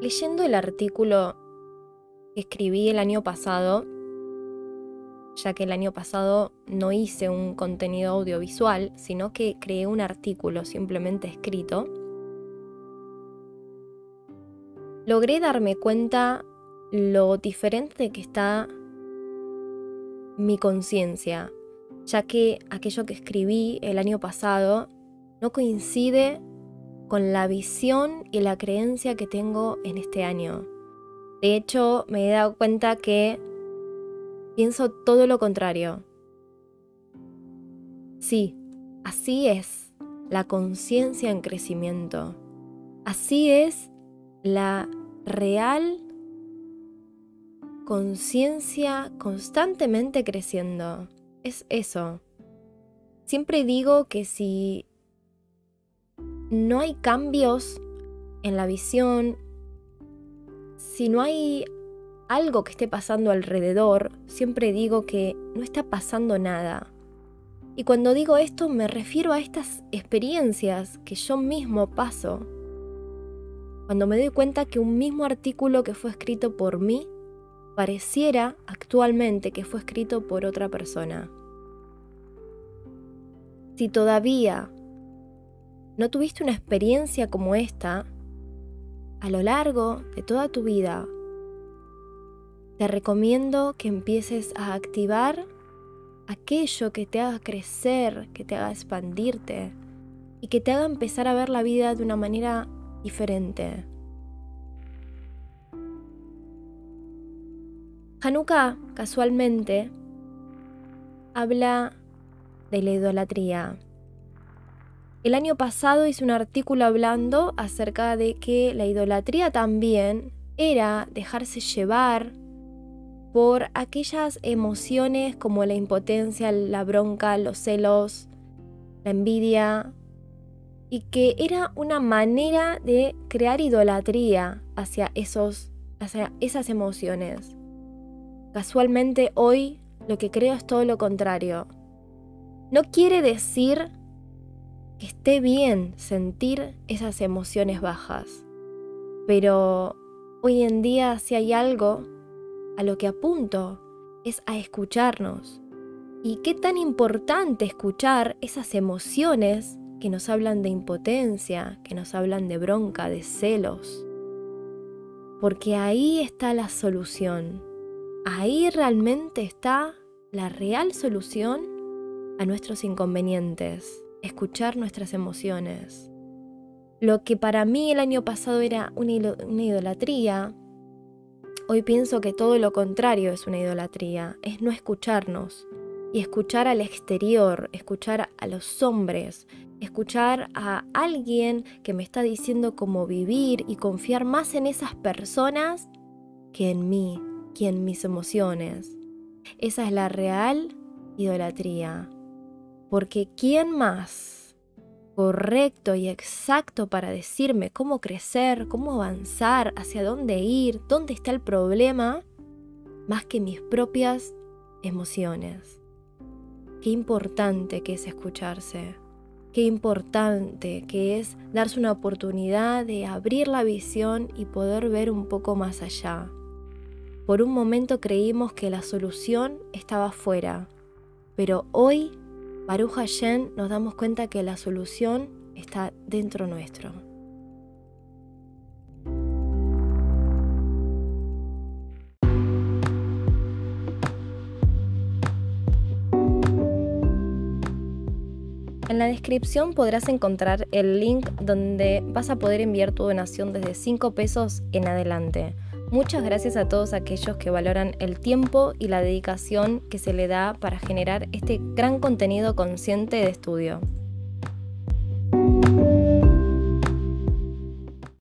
Leyendo el artículo que escribí el año pasado, ya que el año pasado no hice un contenido audiovisual, sino que creé un artículo simplemente escrito, logré darme cuenta lo diferente que está mi conciencia, ya que aquello que escribí el año pasado no coincide con la visión y la creencia que tengo en este año. De hecho, me he dado cuenta que pienso todo lo contrario. Sí, así es la conciencia en crecimiento. Así es la real conciencia constantemente creciendo. Es eso. Siempre digo que si no hay cambios en la visión, si no hay algo que esté pasando alrededor, siempre digo que no está pasando nada. Y cuando digo esto me refiero a estas experiencias que yo mismo paso. Cuando me doy cuenta que un mismo artículo que fue escrito por mí pareciera actualmente que fue escrito por otra persona. Si todavía no tuviste una experiencia como esta, a lo largo de toda tu vida, te recomiendo que empieces a activar aquello que te haga crecer, que te haga expandirte y que te haga empezar a ver la vida de una manera diferente. Hanukkah, casualmente, habla de la idolatría. El año pasado hice un artículo hablando acerca de que la idolatría también era dejarse llevar por aquellas emociones como la impotencia, la bronca, los celos, la envidia, y que era una manera de crear idolatría hacia, esos, hacia esas emociones. Casualmente hoy lo que creo es todo lo contrario. No quiere decir que esté bien sentir esas emociones bajas. Pero hoy en día si hay algo a lo que apunto es a escucharnos. Y qué tan importante escuchar esas emociones que nos hablan de impotencia, que nos hablan de bronca, de celos. Porque ahí está la solución. Ahí realmente está la real solución a nuestros inconvenientes escuchar nuestras emociones. Lo que para mí el año pasado era una, idolatría, hoy pienso que todo lo contrario es una idolatría, es no escucharnos y escuchar al exterior, escuchar a los hombres, escuchar a alguien que me está diciendo cómo vivir y confiar más en esas personas que en mí, que en mis emociones. Esa es la real idolatría. Porque ¿quién más correcto y exacto para decirme cómo crecer, cómo avanzar, hacia dónde ir, dónde está el problema, más que mis propias emociones? Qué importante que es escucharse. Qué importante que es darse una oportunidad de abrir la visión y poder ver un poco más allá. Por un momento creímos que la solución estaba afuera, pero hoy Baruch Hashem nos damos cuenta que la solución está dentro nuestro. En la descripción podrás encontrar el link donde vas a poder enviar tu donación desde 5 pesos en adelante. Muchas gracias a todos aquellos que valoran el tiempo y la dedicación que se le da para generar este gran contenido consciente de estudio.